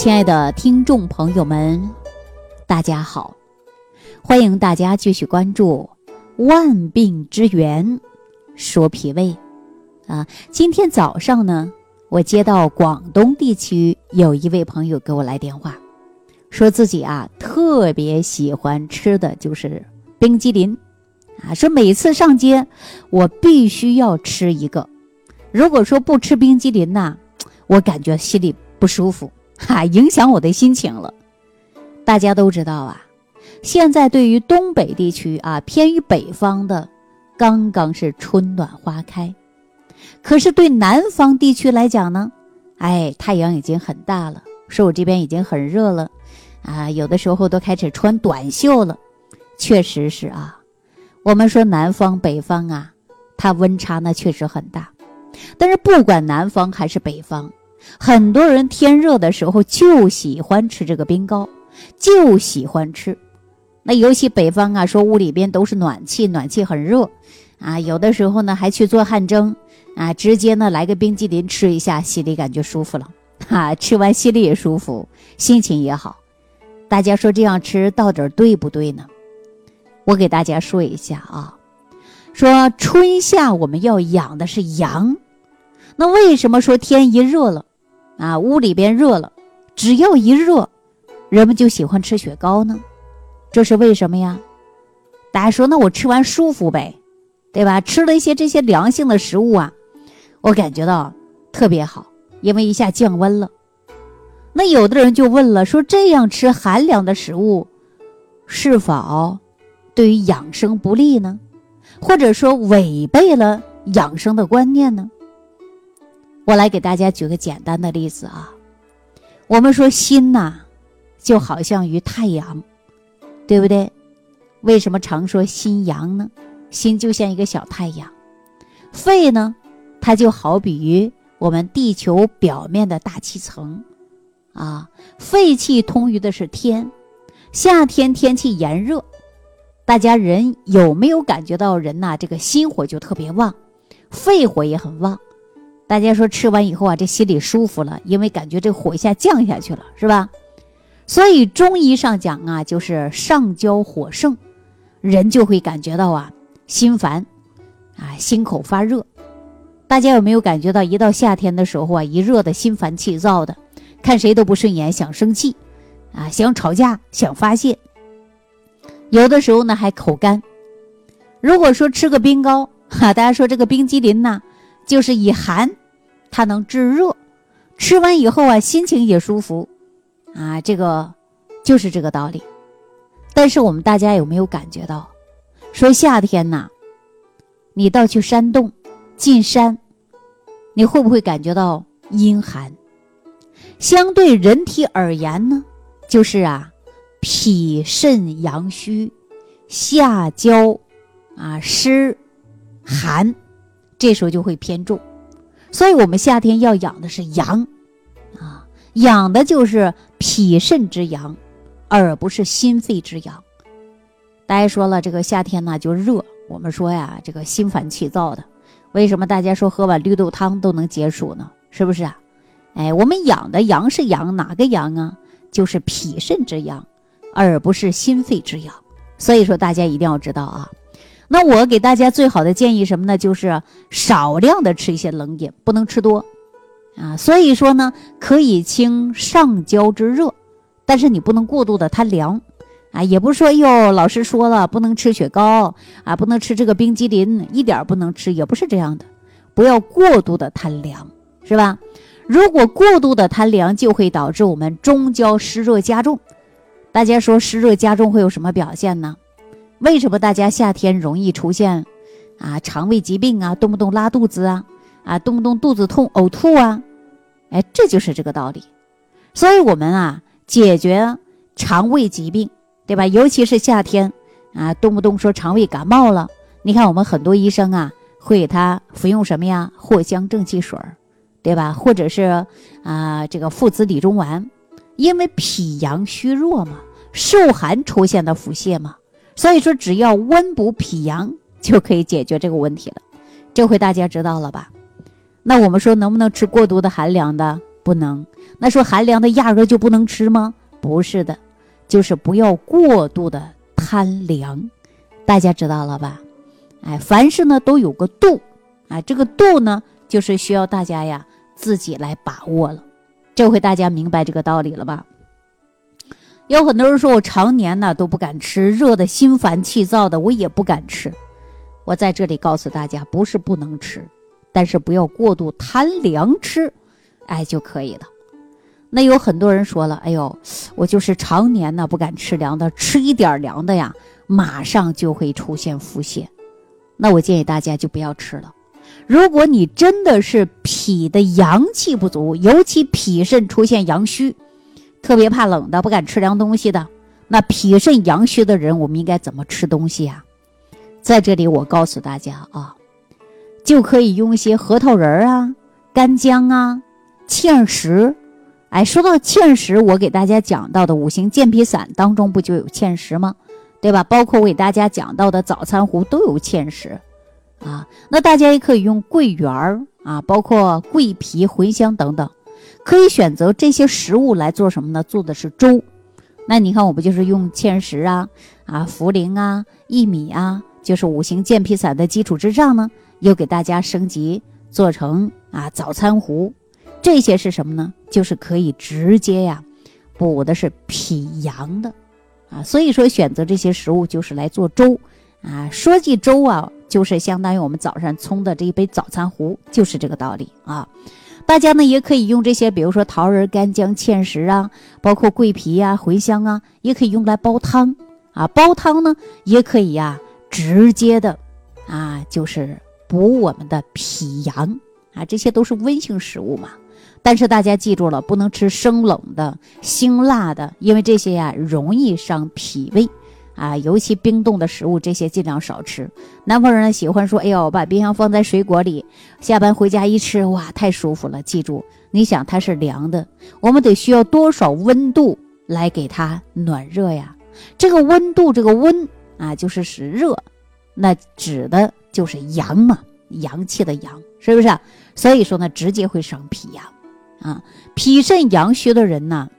亲爱的听众朋友们，大家好！欢迎大家继续关注《万病之源说脾胃》啊。今天早上呢，我接到广东地区有一位朋友给我来电话，说自己啊特别喜欢吃的就是冰激凌啊，说每次上街我必须要吃一个，如果说不吃冰激凌呐，我感觉心里不舒服。哈，影响我的心情了。大家都知道啊，现在对于东北地区啊，偏于北方的，刚刚是春暖花开。可是对南方地区来讲呢，哎，太阳已经很大了，说我这边已经很热了，啊，有的时候都开始穿短袖了。确实是啊，我们说南方北方啊，它温差那确实很大。但是不管南方还是北方。很多人天热的时候就喜欢吃这个冰糕，就喜欢吃。那尤其北方啊，说屋里边都是暖气，暖气很热，啊，有的时候呢还去做汗蒸，啊，直接呢来个冰激凌吃一下，心里感觉舒服了，哈，吃完心里也舒服，心情也好。大家说这样吃到底对不对呢？我给大家说一下啊，说春夏我们要养的是阳，那为什么说天一热了？啊，屋里边热了，只要一热，人们就喜欢吃雪糕呢，这是为什么呀？大家说，那我吃完舒服呗，对吧？吃了一些这些凉性的食物啊，我感觉到特别好，因为一下降温了。那有的人就问了，说这样吃寒凉的食物，是否对于养生不利呢？或者说违背了养生的观念呢？我来给大家举个简单的例子啊，我们说心呐，就好像于太阳，对不对？为什么常说心阳呢？心就像一个小太阳，肺呢，它就好比于我们地球表面的大气层，啊，肺气通于的是天。夏天天气炎热，大家人有没有感觉到人呐？这个心火就特别旺，肺火也很旺。大家说吃完以后啊，这心里舒服了，因为感觉这火一下降下去了，是吧？所以中医上讲啊，就是上焦火盛，人就会感觉到啊心烦，啊心口发热。大家有没有感觉到，一到夏天的时候啊，一热的心烦气躁的，看谁都不顺眼，想生气，啊想吵架，想发泄。有的时候呢还口干。如果说吃个冰糕，哈，大家说这个冰激凌呢，就是以寒。它能制热，吃完以后啊，心情也舒服，啊，这个就是这个道理。但是我们大家有没有感觉到，说夏天呐，你到去山洞、进山，你会不会感觉到阴寒？相对人体而言呢，就是啊，脾肾阳虚，下焦啊湿寒，这时候就会偏重。所以，我们夏天要养的是阳，啊，养的就是脾肾之阳，而不是心肺之阳。大家说了，这个夏天呢就热，我们说呀，这个心烦气躁的，为什么大家说喝碗绿豆汤都能解暑呢？是不是啊？哎，我们养的阳是阳，哪个阳啊？就是脾肾之阳，而不是心肺之阳。所以说，大家一定要知道啊。那我给大家最好的建议什么呢？就是少量的吃一些冷饮，不能吃多，啊，所以说呢，可以清上焦之热，但是你不能过度的贪凉，啊，也不是说哟，老师说了不能吃雪糕啊，不能吃这个冰激凌，一点不能吃，也不是这样的，不要过度的贪凉，是吧？如果过度的贪凉，就会导致我们中焦湿热加重。大家说湿热加重会有什么表现呢？为什么大家夏天容易出现啊肠胃疾病啊，动不动拉肚子啊，啊动不动肚子痛、呕吐啊？哎，这就是这个道理。所以，我们啊解决肠胃疾病，对吧？尤其是夏天啊，动不动说肠胃感冒了，你看我们很多医生啊会给他服用什么呀？藿香正气水对吧？或者是啊这个附子理中丸，因为脾阳虚弱嘛，受寒出现的腹泻嘛。所以说，只要温补脾阳就可以解决这个问题了。这回大家知道了吧？那我们说能不能吃过度的寒凉的？不能。那说寒凉的压根就不能吃吗？不是的，就是不要过度的贪凉。大家知道了吧？哎，凡事呢都有个度，啊，这个度呢就是需要大家呀自己来把握了。这回大家明白这个道理了吧？有很多人说我常年呢都不敢吃，热的心烦气躁的，我也不敢吃。我在这里告诉大家，不是不能吃，但是不要过度贪凉吃，哎就可以了。那有很多人说了，哎呦，我就是常年呢不敢吃凉的，吃一点凉的呀，马上就会出现腹泻。那我建议大家就不要吃了。如果你真的是脾的阳气不足，尤其脾肾出现阳虚，特别怕冷的，不敢吃凉东西的，那脾肾阳虚的人，我们应该怎么吃东西呀？在这里，我告诉大家啊，就可以用一些核桃仁儿啊、干姜啊、芡实。哎，说到芡实，我给大家讲到的五行健脾散当中不就有芡实吗？对吧？包括我给大家讲到的早餐壶都有芡实。啊，那大家也可以用桂圆儿啊，包括桂皮、茴香等等，可以选择这些食物来做什么呢？做的是粥。那你看，我不就是用芡实啊、啊茯苓啊、薏米啊，就是五行健脾散的基础之上呢，又给大家升级做成啊早餐壶。这些是什么呢？就是可以直接呀补的是脾阳的啊。所以说，选择这些食物就是来做粥啊。说起粥啊。就是相当于我们早上冲的这一杯早餐壶，就是这个道理啊。大家呢也可以用这些，比如说桃仁、干姜、芡实啊，包括桂皮呀、茴香啊，也可以用来煲汤啊。煲汤呢也可以呀，直接的啊，就是补我们的脾阳啊。这些都是温性食物嘛。但是大家记住了，不能吃生冷的、辛辣的，因为这些呀容易伤脾胃。啊，尤其冰冻的食物，这些尽量少吃。南方人呢喜欢说：“哎呦，把冰箱放在水果里，下班回家一吃，哇，太舒服了。”记住，你想它是凉的，我们得需要多少温度来给它暖热呀？这个温度，这个温啊，就是使热，那指的就是阳嘛，阳气的阳，是不是？所以说呢，直接会伤脾阳啊。脾肾阳虚的人呢，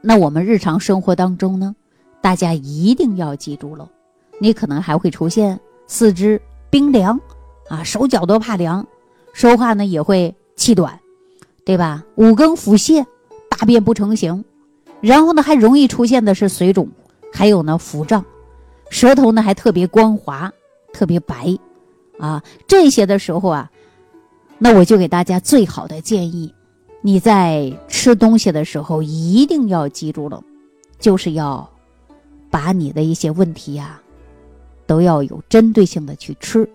那我们日常生活当中呢？大家一定要记住了，你可能还会出现四肢冰凉，啊，手脚都怕凉，说话呢也会气短，对吧？五更腹泻，大便不成形，然后呢还容易出现的是水肿，还有呢腹胀，舌头呢还特别光滑，特别白，啊，这些的时候啊，那我就给大家最好的建议，你在吃东西的时候一定要记住了，就是要。把你的一些问题呀，都要有针对性的去吃，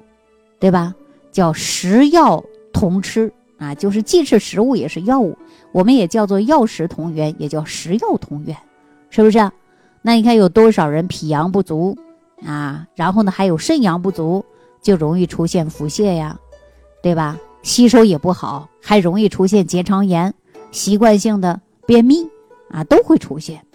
对吧？叫食药同吃啊，就是既是食物也是药物，我们也叫做药食同源，也叫食药同源，是不是？那你看有多少人脾阳不足啊？然后呢，还有肾阳不足，就容易出现腹泻呀，对吧？吸收也不好，还容易出现结肠炎，习惯性的便秘啊，都会出现。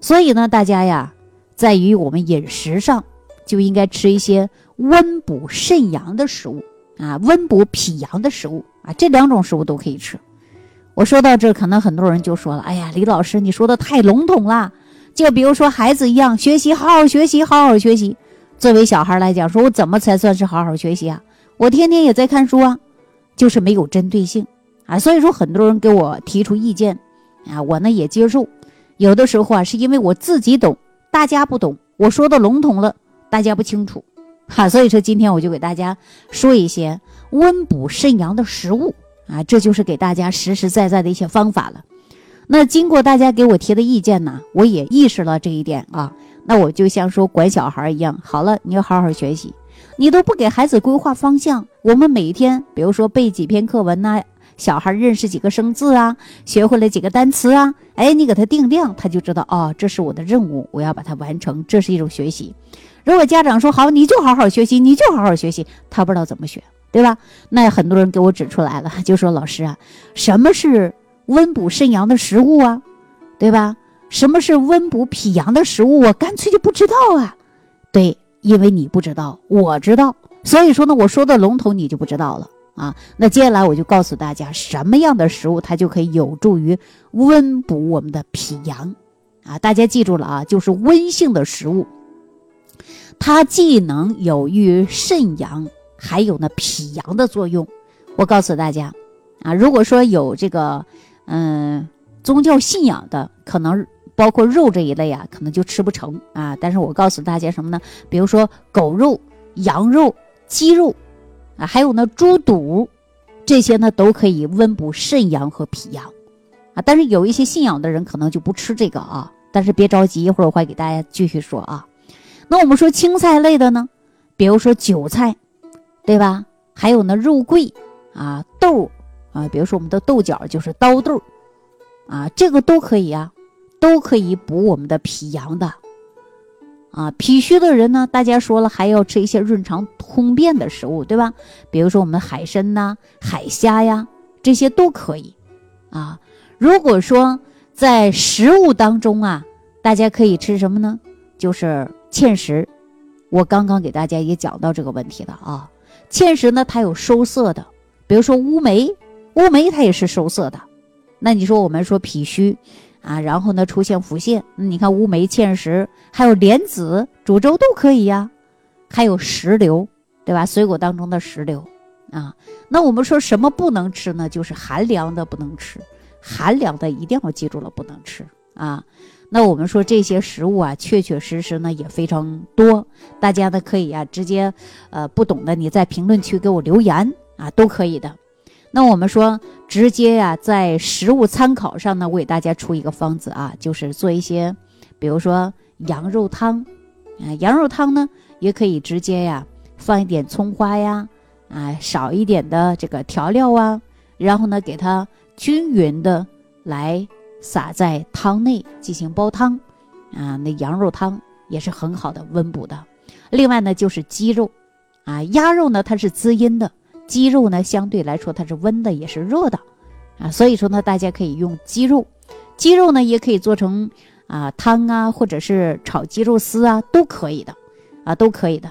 所以呢，大家呀。在于我们饮食上，就应该吃一些温补肾阳的食物啊，温补脾阳的食物啊，这两种食物都可以吃。我说到这，可能很多人就说了：“哎呀，李老师，你说的太笼统了。”就比如说孩子一样，学习好好学习，好好学习。作为小孩来讲，说我怎么才算是好好学习啊？我天天也在看书啊，就是没有针对性啊。所以说，很多人给我提出意见啊，我呢也接受。有的时候啊，是因为我自己懂。大家不懂，我说的笼统了，大家不清楚，哈，所以说今天我就给大家说一些温补肾阳的食物啊，这就是给大家实实在在的一些方法了。那经过大家给我提的意见呢，我也意识了这一点啊，那我就像说管小孩一样，好了，你要好好学习，你都不给孩子规划方向，我们每天比如说背几篇课文呐。小孩认识几个生字啊，学会了几个单词啊，哎，你给他定量，他就知道哦，这是我的任务，我要把它完成，这是一种学习。如果家长说好，你就好好学习，你就好好学习，他不知道怎么学，对吧？那很多人给我指出来了，就说老师啊，什么是温补肾阳的食物啊，对吧？什么是温补脾阳的食物？我干脆就不知道啊。对，因为你不知道，我知道，所以说呢，我说的笼统，你就不知道了。啊。那接下来我就告诉大家，什么样的食物它就可以有助于温补我们的脾阳啊？大家记住了啊，就是温性的食物，它既能有于肾阳，还有呢脾阳的作用。我告诉大家啊，如果说有这个嗯宗教信仰的，可能。包括肉这一类啊，可能就吃不成啊。但是我告诉大家什么呢？比如说狗肉、羊肉、鸡肉啊，还有呢猪肚，这些呢都可以温补肾阳和脾阳啊。但是有一些信仰的人可能就不吃这个啊。但是别着急，一会儿我会给大家继续说啊。那我们说青菜类的呢，比如说韭菜，对吧？还有呢肉桂啊、豆啊，比如说我们的豆角就是刀豆啊，这个都可以啊。都可以补我们的脾阳的，啊，脾虚的人呢，大家说了还要吃一些润肠通便的食物，对吧？比如说我们海参呐、海虾呀，这些都可以，啊。如果说在食物当中啊，大家可以吃什么呢？就是芡实，我刚刚给大家也讲到这个问题了啊。芡实呢，它有收涩的，比如说乌梅，乌梅它也是收涩的。那你说我们说脾虚。啊，然后呢，出现腹泻，你看乌梅、芡实，还有莲子煮粥都可以呀，还有石榴，对吧？水果当中的石榴啊。那我们说什么不能吃呢？就是寒凉的不能吃，寒凉的一定要记住了，不能吃啊。那我们说这些食物啊，确确实实呢也非常多，大家呢可以啊直接，呃，不懂的你在评论区给我留言啊，都可以的。那我们说，直接呀，在食物参考上呢，我给大家出一个方子啊，就是做一些，比如说羊肉汤，啊，羊肉汤呢，也可以直接呀，放一点葱花呀，啊，少一点的这个调料啊，然后呢，给它均匀的来撒在汤内进行煲汤，啊，那羊肉汤也是很好的温补的。另外呢，就是鸡肉，啊，鸭肉呢，它是滋阴的。鸡肉呢，相对来说它是温的，也是热的，啊，所以说呢，大家可以用鸡肉，鸡肉呢也可以做成啊汤啊，或者是炒鸡肉丝啊，都可以的，啊，都可以的。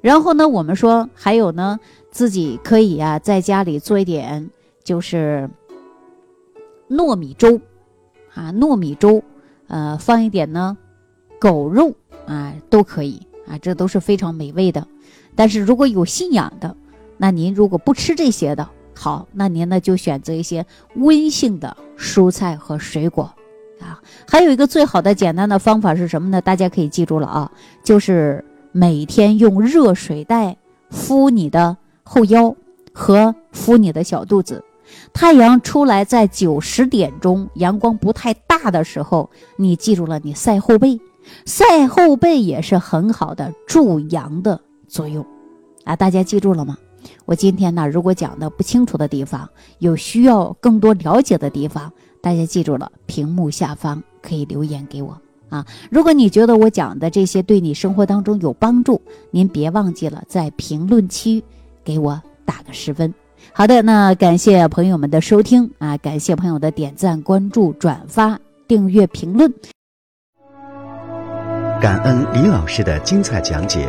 然后呢，我们说还有呢，自己可以啊在家里做一点，就是糯米粥，啊，糯米粥，呃，放一点呢狗肉啊，都可以啊，这都是非常美味的。但是如果有信仰的，那您如果不吃这些的，好，那您呢就选择一些温性的蔬菜和水果，啊，还有一个最好的简单的方法是什么呢？大家可以记住了啊，就是每天用热水袋敷你的后腰和敷你的小肚子，太阳出来在九十点钟，阳光不太大的时候，你记住了，你晒后背，晒后背也是很好的助阳的作用，啊，大家记住了吗？我今天呢，如果讲的不清楚的地方，有需要更多了解的地方，大家记住了，屏幕下方可以留言给我。啊。如果你觉得我讲的这些对你生活当中有帮助，您别忘记了在评论区给我打个十分。好的，那感谢朋友们的收听啊，感谢朋友的点赞、关注、转发、订阅、评论。感恩李老师的精彩讲解。